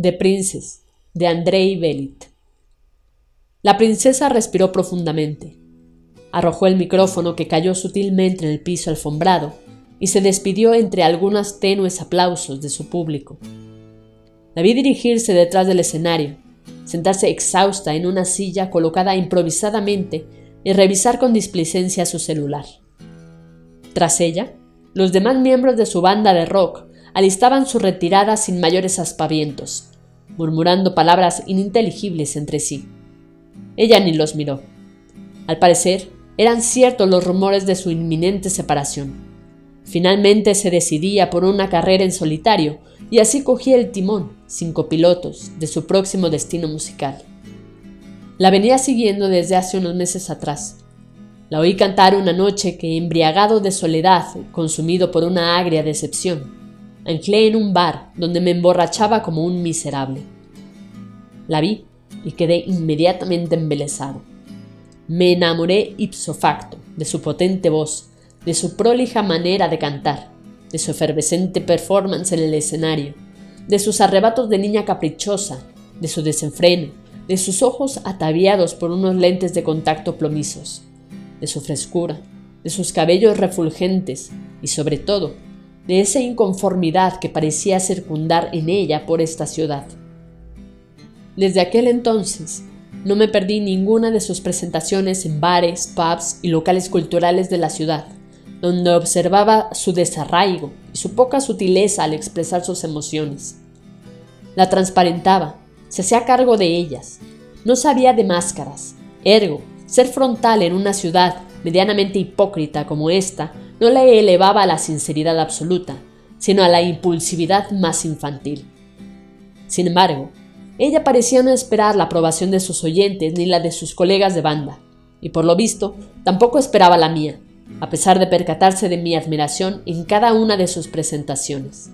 The Princess, de Andrei Belit. La princesa respiró profundamente. Arrojó el micrófono que cayó sutilmente en el piso alfombrado y se despidió entre algunos tenues aplausos de su público. La vi dirigirse detrás del escenario, sentarse exhausta en una silla colocada improvisadamente y revisar con displicencia su celular. Tras ella, los demás miembros de su banda de rock alistaban su retirada sin mayores aspavientos, murmurando palabras ininteligibles entre sí. Ella ni los miró. Al parecer, eran ciertos los rumores de su inminente separación. Finalmente se decidía por una carrera en solitario y así cogía el timón, sin copilotos, de su próximo destino musical. La venía siguiendo desde hace unos meses atrás. La oí cantar una noche que, embriagado de soledad, consumido por una agria decepción, anclé en un bar donde me emborrachaba como un miserable. La vi y quedé inmediatamente embelesado. Me enamoré ipso facto de su potente voz, de su prolija manera de cantar, de su efervescente performance en el escenario, de sus arrebatos de niña caprichosa, de su desenfreno, de sus ojos ataviados por unos lentes de contacto plomizos, de su frescura, de sus cabellos refulgentes y sobre todo de esa inconformidad que parecía circundar en ella por esta ciudad. Desde aquel entonces no me perdí ninguna de sus presentaciones en bares, pubs y locales culturales de la ciudad, donde observaba su desarraigo y su poca sutileza al expresar sus emociones. La transparentaba, se hacía cargo de ellas. No sabía de máscaras. Ergo, ser frontal en una ciudad medianamente hipócrita como esta no le elevaba a la sinceridad absoluta, sino a la impulsividad más infantil. Sin embargo, ella parecía no esperar la aprobación de sus oyentes ni la de sus colegas de banda, y por lo visto tampoco esperaba la mía, a pesar de percatarse de mi admiración en cada una de sus presentaciones.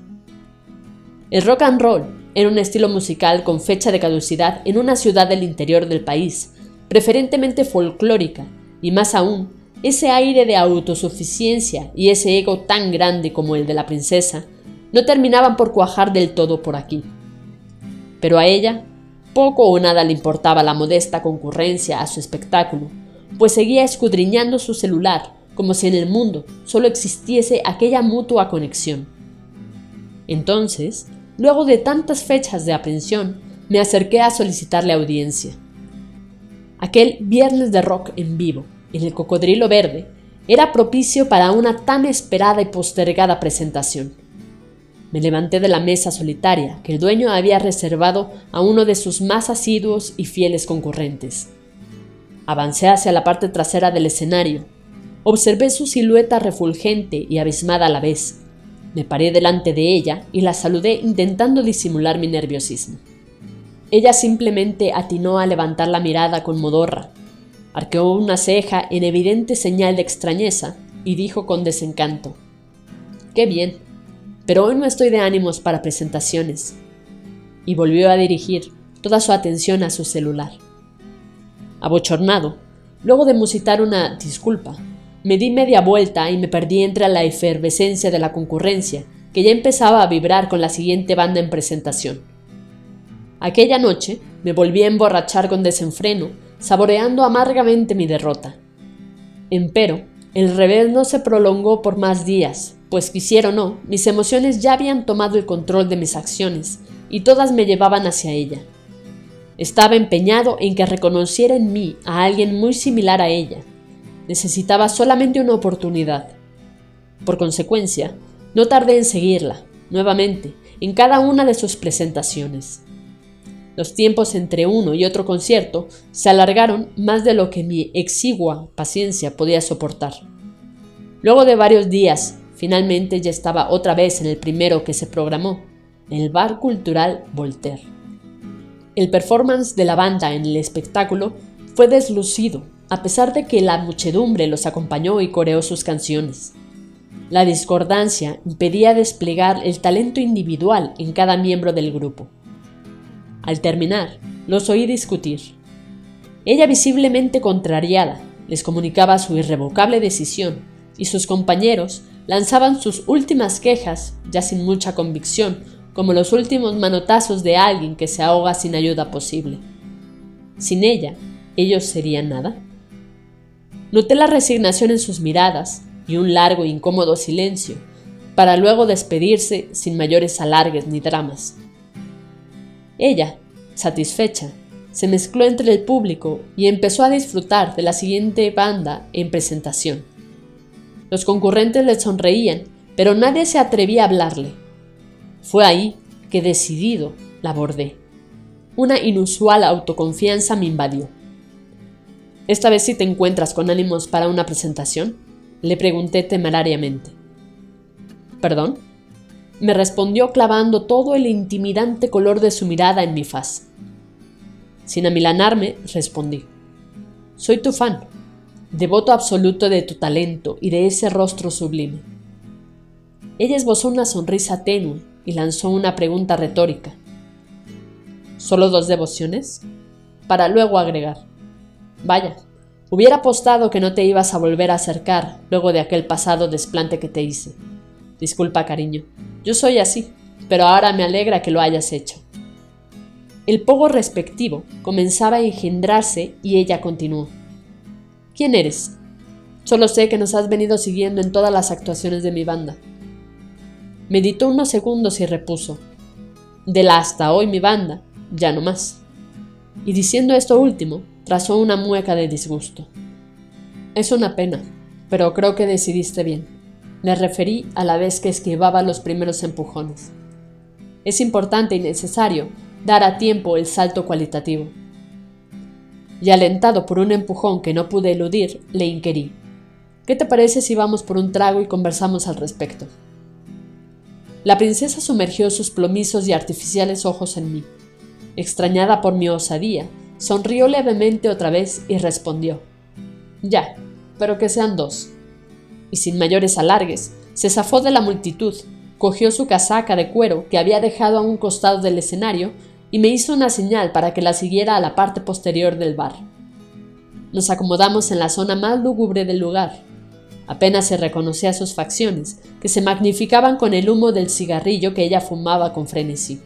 El rock and roll era un estilo musical con fecha de caducidad en una ciudad del interior del país, preferentemente folclórica, y más aún, ese aire de autosuficiencia y ese ego tan grande como el de la princesa no terminaban por cuajar del todo por aquí. Pero a ella poco o nada le importaba la modesta concurrencia a su espectáculo, pues seguía escudriñando su celular como si en el mundo solo existiese aquella mutua conexión. Entonces, Luego de tantas fechas de aprehensión, me acerqué a solicitarle audiencia. Aquel viernes de rock en vivo, en el Cocodrilo Verde, era propicio para una tan esperada y postergada presentación. Me levanté de la mesa solitaria que el dueño había reservado a uno de sus más asiduos y fieles concurrentes. Avancé hacia la parte trasera del escenario. Observé su silueta refulgente y abismada a la vez, me paré delante de ella y la saludé intentando disimular mi nerviosismo. Ella simplemente atinó a levantar la mirada con modorra, arqueó una ceja en evidente señal de extrañeza y dijo con desencanto, Qué bien, pero hoy no estoy de ánimos para presentaciones. Y volvió a dirigir toda su atención a su celular. Abochornado, luego de musitar una disculpa, me di media vuelta y me perdí entre la efervescencia de la concurrencia, que ya empezaba a vibrar con la siguiente banda en presentación. Aquella noche me volví a emborrachar con desenfreno, saboreando amargamente mi derrota. Empero, el revés no se prolongó por más días, pues quisiera o no, mis emociones ya habían tomado el control de mis acciones, y todas me llevaban hacia ella. Estaba empeñado en que reconociera en mí a alguien muy similar a ella, necesitaba solamente una oportunidad. Por consecuencia, no tardé en seguirla, nuevamente, en cada una de sus presentaciones. Los tiempos entre uno y otro concierto se alargaron más de lo que mi exigua paciencia podía soportar. Luego de varios días, finalmente ya estaba otra vez en el primero que se programó, el bar cultural Voltaire. El performance de la banda en el espectáculo fue deslucido, a pesar de que la muchedumbre los acompañó y coreó sus canciones. La discordancia impedía desplegar el talento individual en cada miembro del grupo. Al terminar, los oí discutir. Ella visiblemente contrariada, les comunicaba su irrevocable decisión y sus compañeros lanzaban sus últimas quejas, ya sin mucha convicción, como los últimos manotazos de alguien que se ahoga sin ayuda posible. Sin ella, ellos serían nada. Noté la resignación en sus miradas y un largo e incómodo silencio, para luego despedirse sin mayores alargues ni dramas. Ella, satisfecha, se mezcló entre el público y empezó a disfrutar de la siguiente banda en presentación. Los concurrentes le sonreían, pero nadie se atrevía a hablarle. Fue ahí que decidido la abordé. Una inusual autoconfianza me invadió. ¿Esta vez sí te encuentras con ánimos para una presentación? Le pregunté temerariamente. ¿Perdón? Me respondió clavando todo el intimidante color de su mirada en mi faz. Sin amilanarme, respondí. Soy tu fan, devoto absoluto de tu talento y de ese rostro sublime. Ella esbozó una sonrisa tenue y lanzó una pregunta retórica. ¿Solo dos devociones? Para luego agregar. Vaya, hubiera apostado que no te ibas a volver a acercar luego de aquel pasado desplante que te hice. Disculpa, cariño. Yo soy así, pero ahora me alegra que lo hayas hecho. El pogo respectivo comenzaba a engendrarse y ella continuó. ¿Quién eres? Solo sé que nos has venido siguiendo en todas las actuaciones de mi banda. Meditó unos segundos y repuso. De la hasta hoy mi banda, ya no más. Y diciendo esto último, trazó una mueca de disgusto. Es una pena, pero creo que decidiste bien. Le referí a la vez que esquivaba los primeros empujones. Es importante y necesario dar a tiempo el salto cualitativo. Y alentado por un empujón que no pude eludir, le inquirí. ¿Qué te parece si vamos por un trago y conversamos al respecto? La princesa sumergió sus plomizos y artificiales ojos en mí. Extrañada por mi osadía, sonrió levemente otra vez y respondió. Ya, pero que sean dos. Y sin mayores alargues, se zafó de la multitud, cogió su casaca de cuero que había dejado a un costado del escenario y me hizo una señal para que la siguiera a la parte posterior del bar. Nos acomodamos en la zona más lúgubre del lugar. Apenas se reconocía sus facciones, que se magnificaban con el humo del cigarrillo que ella fumaba con frenesí.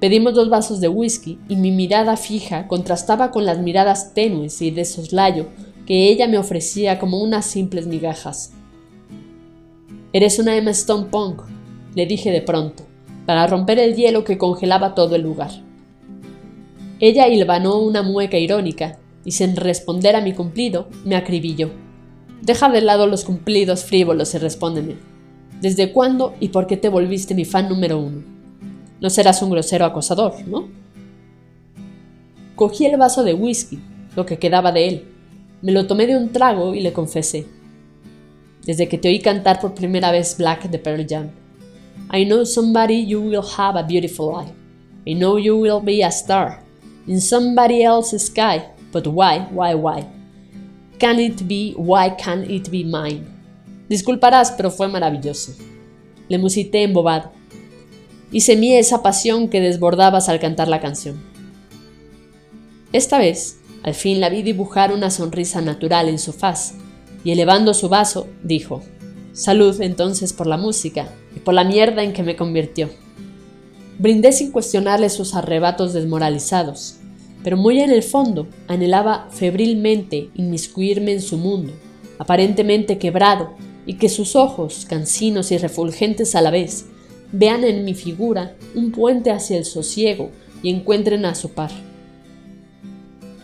Pedimos dos vasos de whisky y mi mirada fija contrastaba con las miradas tenues y de soslayo que ella me ofrecía como unas simples migajas. Eres una Emma Stone Punk, le dije de pronto para romper el hielo que congelaba todo el lugar. Ella hilvanó una mueca irónica y sin responder a mi cumplido me acribilló. Deja de lado los cumplidos frívolos y respóndeme. ¿Desde cuándo y por qué te volviste mi fan número uno? No serás un grosero acosador, ¿no? Cogí el vaso de whisky, lo que quedaba de él. Me lo tomé de un trago y le confesé. Desde que te oí cantar por primera vez Black de Pearl Jam, I know somebody you will have a beautiful life. I know you will be a star in somebody else's sky. But why, why, why? Can it be, why can't it be mine? Disculparás, pero fue maravilloso. Le musité embobado. Y semí esa pasión que desbordabas al cantar la canción. Esta vez, al fin la vi dibujar una sonrisa natural en su faz, y elevando su vaso, dijo, Salud entonces por la música y por la mierda en que me convirtió. Brindé sin cuestionarle sus arrebatos desmoralizados, pero muy en el fondo anhelaba febrilmente inmiscuirme en su mundo, aparentemente quebrado, y que sus ojos, cansinos y refulgentes a la vez, vean en mi figura un puente hacia el sosiego y encuentren a su par.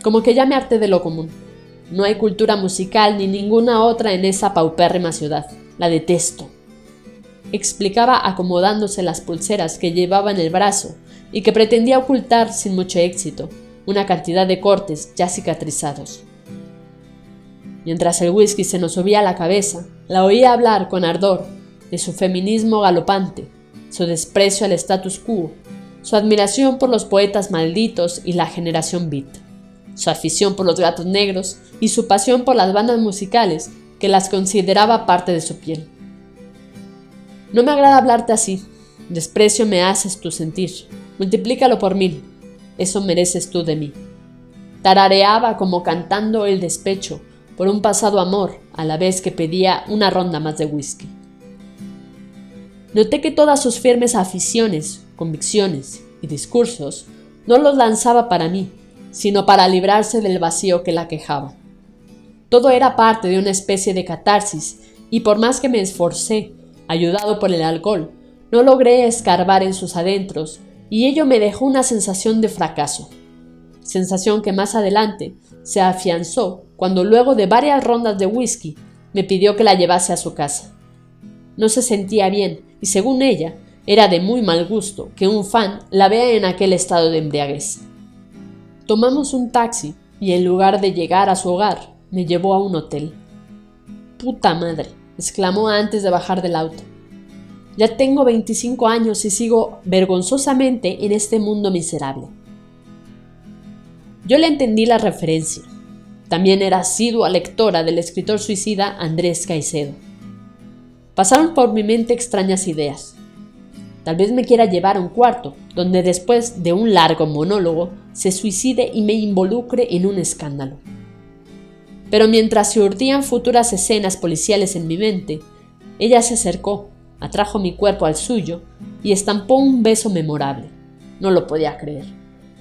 Como que ya me harté de lo común. No hay cultura musical ni ninguna otra en esa paupérrima ciudad. La detesto. Explicaba acomodándose las pulseras que llevaba en el brazo y que pretendía ocultar sin mucho éxito una cantidad de cortes ya cicatrizados. Mientras el whisky se nos subía a la cabeza, la oía hablar con ardor de su feminismo galopante, su desprecio al status quo, su admiración por los poetas malditos y la generación beat, su afición por los gatos negros y su pasión por las bandas musicales que las consideraba parte de su piel. No me agrada hablarte así, desprecio me haces tu sentir, multiplícalo por mil, eso mereces tú de mí. Tarareaba como cantando el despecho por un pasado amor a la vez que pedía una ronda más de whisky. Noté que todas sus firmes aficiones, convicciones y discursos no los lanzaba para mí, sino para librarse del vacío que la quejaba. Todo era parte de una especie de catarsis, y por más que me esforcé, ayudado por el alcohol, no logré escarbar en sus adentros, y ello me dejó una sensación de fracaso. Sensación que más adelante se afianzó cuando luego de varias rondas de whisky me pidió que la llevase a su casa. No se sentía bien y según ella, era de muy mal gusto que un fan la vea en aquel estado de embriaguez. Tomamos un taxi y en lugar de llegar a su hogar, me llevó a un hotel. Puta madre, exclamó antes de bajar del auto. Ya tengo 25 años y sigo vergonzosamente en este mundo miserable. Yo le entendí la referencia. También era asidua lectora del escritor suicida Andrés Caicedo. Pasaron por mi mente extrañas ideas. Tal vez me quiera llevar a un cuarto, donde después de un largo monólogo se suicide y me involucre en un escándalo. Pero mientras se urdían futuras escenas policiales en mi mente, ella se acercó, atrajo mi cuerpo al suyo y estampó un beso memorable. No lo podía creer.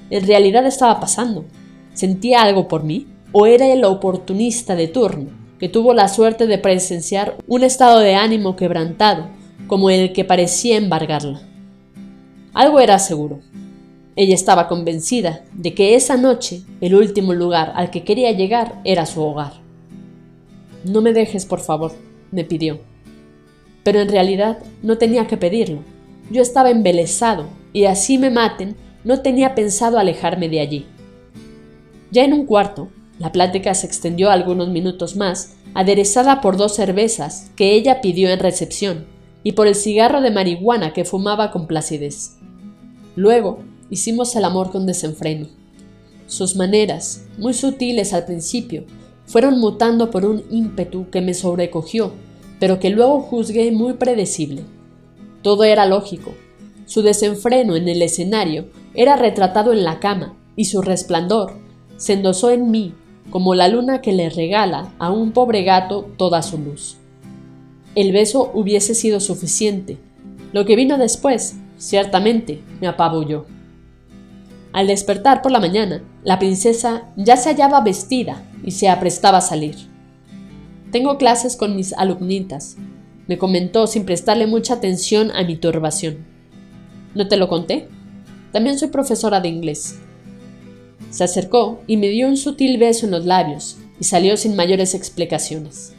En realidad estaba pasando. ¿Sentía algo por mí? ¿O era el oportunista de turno? que tuvo la suerte de presenciar un estado de ánimo quebrantado, como el que parecía embargarla. Algo era seguro. Ella estaba convencida de que esa noche el último lugar al que quería llegar era su hogar. No me dejes, por favor, me pidió. Pero en realidad no tenía que pedirlo. Yo estaba embelesado y así me maten, no tenía pensado alejarme de allí. Ya en un cuarto, la plática se extendió algunos minutos más, aderezada por dos cervezas que ella pidió en recepción y por el cigarro de marihuana que fumaba con placidez. Luego hicimos el amor con desenfreno. Sus maneras, muy sutiles al principio, fueron mutando por un ímpetu que me sobrecogió, pero que luego juzgué muy predecible. Todo era lógico. Su desenfreno en el escenario era retratado en la cama, y su resplandor se endosó en mí como la luna que le regala a un pobre gato toda su luz. El beso hubiese sido suficiente. Lo que vino después, ciertamente, me apabulló. Al despertar por la mañana, la princesa ya se hallaba vestida y se aprestaba a salir. Tengo clases con mis alumnitas, me comentó sin prestarle mucha atención a mi turbación. ¿No te lo conté? También soy profesora de inglés. Se acercó y me dio un sutil beso en los labios y salió sin mayores explicaciones.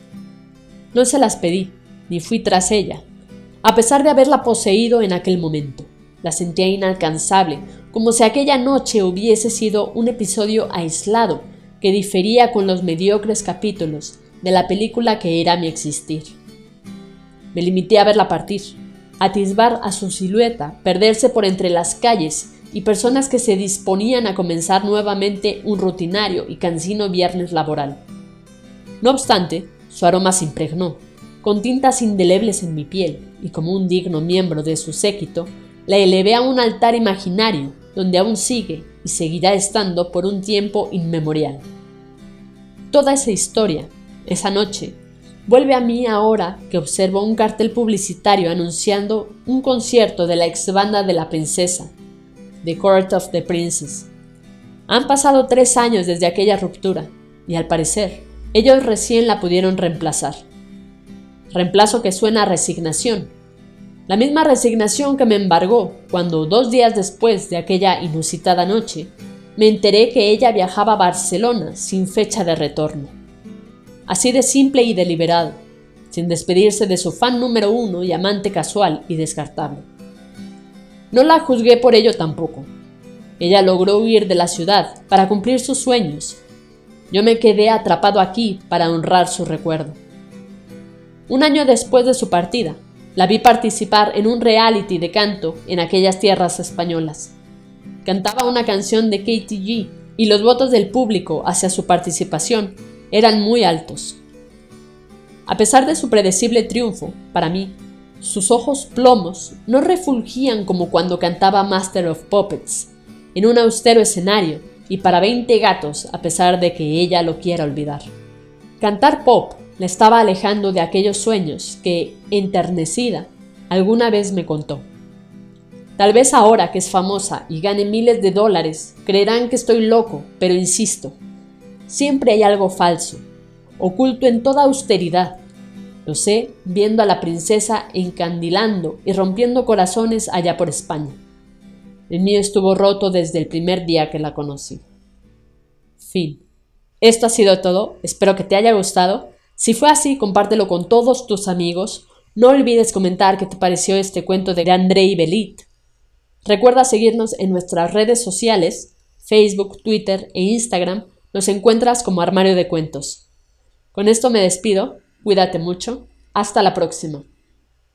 No se las pedí, ni fui tras ella, a pesar de haberla poseído en aquel momento. La sentía inalcanzable, como si aquella noche hubiese sido un episodio aislado que difería con los mediocres capítulos de la película que era mi existir. Me limité a verla partir, atisbar a su silueta, perderse por entre las calles y personas que se disponían a comenzar nuevamente un rutinario y cansino viernes laboral. No obstante, su aroma se impregnó, con tintas indelebles en mi piel, y como un digno miembro de su séquito, la elevé a un altar imaginario donde aún sigue y seguirá estando por un tiempo inmemorial. Toda esa historia, esa noche, vuelve a mí ahora que observo un cartel publicitario anunciando un concierto de la ex banda de la princesa, The Court of the Princess. Han pasado tres años desde aquella ruptura, y al parecer, ellos recién la pudieron reemplazar. Reemplazo que suena a resignación. La misma resignación que me embargó cuando, dos días después de aquella inusitada noche, me enteré que ella viajaba a Barcelona sin fecha de retorno. Así de simple y deliberado, sin despedirse de su fan número uno y amante casual y descartable. No la juzgué por ello tampoco. Ella logró huir de la ciudad para cumplir sus sueños. Yo me quedé atrapado aquí para honrar su recuerdo. Un año después de su partida, La vi participar en un reality de canto en aquellas tierras españolas. Cantaba una canción de KTG y los votos del público hacia su participación eran muy altos. A pesar de su predecible triunfo, para mí, sus ojos plomos no refulgían como cuando cantaba Master of Puppets, en un austero escenario y para 20 gatos a pesar de que ella lo quiera olvidar. Cantar pop la estaba alejando de aquellos sueños que, enternecida, alguna vez me contó. Tal vez ahora que es famosa y gane miles de dólares, creerán que estoy loco, pero insisto, siempre hay algo falso, oculto en toda austeridad. Lo sé viendo a la princesa encandilando y rompiendo corazones allá por España. El mío estuvo roto desde el primer día que la conocí. Fin. Esto ha sido todo, espero que te haya gustado. Si fue así, compártelo con todos tus amigos. No olvides comentar qué te pareció este cuento de Andrei Belit. Recuerda seguirnos en nuestras redes sociales, Facebook, Twitter e Instagram. Nos encuentras como Armario de Cuentos. Con esto me despido. Cuídate mucho. Hasta la próxima.